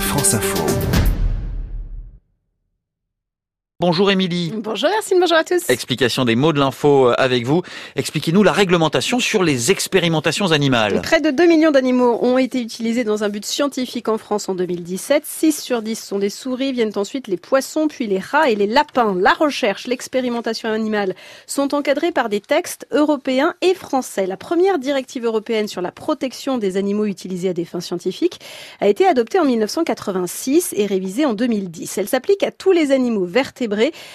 France Info. Bonjour Émilie. Bonjour Yacine, bonjour à tous. Explication des mots de l'info avec vous. Expliquez-nous la réglementation sur les expérimentations animales. Près de 2 millions d'animaux ont été utilisés dans un but scientifique en France en 2017. 6 sur 10 sont des souris, viennent ensuite les poissons, puis les rats et les lapins. La recherche, l'expérimentation animale sont encadrés par des textes européens et français. La première directive européenne sur la protection des animaux utilisés à des fins scientifiques a été adoptée en 1986 et révisée en 2010. Elle s'applique à tous les animaux vertébrés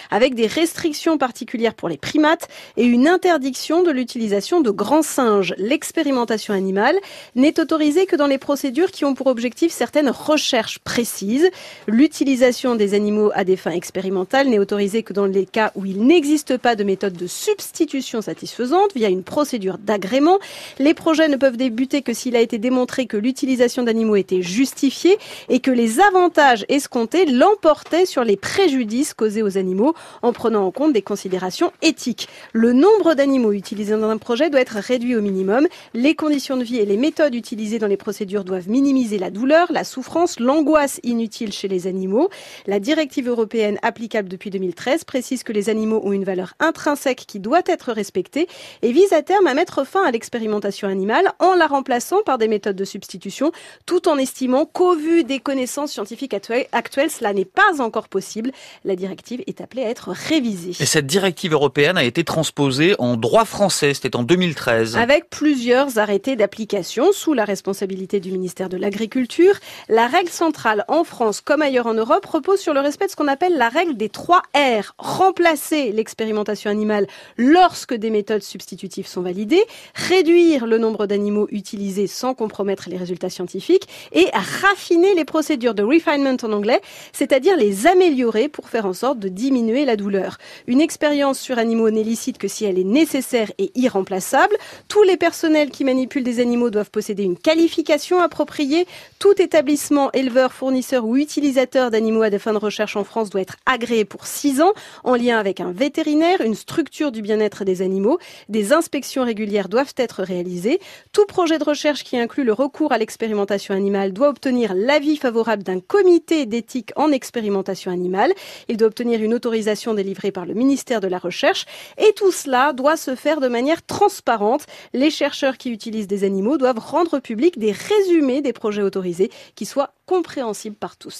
avec des restrictions particulières pour les primates et une interdiction de l'utilisation de grands singes. L'expérimentation animale n'est autorisée que dans les procédures qui ont pour objectif certaines recherches précises. L'utilisation des animaux à des fins expérimentales n'est autorisée que dans les cas où il n'existe pas de méthode de substitution satisfaisante via une procédure d'agrément. Les projets ne peuvent débuter que s'il a été démontré que l'utilisation d'animaux était justifiée et que les avantages escomptés l'emportaient sur les préjudices causés aux animaux en prenant en compte des considérations éthiques. Le nombre d'animaux utilisés dans un projet doit être réduit au minimum. Les conditions de vie et les méthodes utilisées dans les procédures doivent minimiser la douleur, la souffrance, l'angoisse inutile chez les animaux. La directive européenne applicable depuis 2013 précise que les animaux ont une valeur intrinsèque qui doit être respectée et vise à terme à mettre fin à l'expérimentation animale en la remplaçant par des méthodes de substitution tout en estimant qu'au vu des connaissances scientifiques actuelles, cela n'est pas encore possible. La directive est appelée à être révisée. Et cette directive européenne a été transposée en droit français, c'était en 2013. Avec plusieurs arrêtés d'application sous la responsabilité du ministère de l'Agriculture, la règle centrale en France comme ailleurs en Europe repose sur le respect de ce qu'on appelle la règle des 3 R. Remplacer l'expérimentation animale lorsque des méthodes substitutives sont validées, réduire le nombre d'animaux utilisés sans compromettre les résultats scientifiques et raffiner les procédures de refinement en anglais, c'est-à-dire les améliorer pour faire en sorte de diminuer la douleur. Une expérience sur animaux n'est licite que si elle est nécessaire et irremplaçable. Tous les personnels qui manipulent des animaux doivent posséder une qualification appropriée. Tout établissement, éleveur, fournisseur ou utilisateur d'animaux à des fins de recherche en France doit être agréé pour 6 ans en lien avec un vétérinaire, une structure du bien-être des animaux. Des inspections régulières doivent être réalisées. Tout projet de recherche qui inclut le recours à l'expérimentation animale doit obtenir l'avis favorable d'un comité d'éthique en expérimentation animale. Il doit une autorisation délivrée par le ministère de la Recherche. Et tout cela doit se faire de manière transparente. Les chercheurs qui utilisent des animaux doivent rendre public des résumés des projets autorisés qui soient compréhensibles par tous.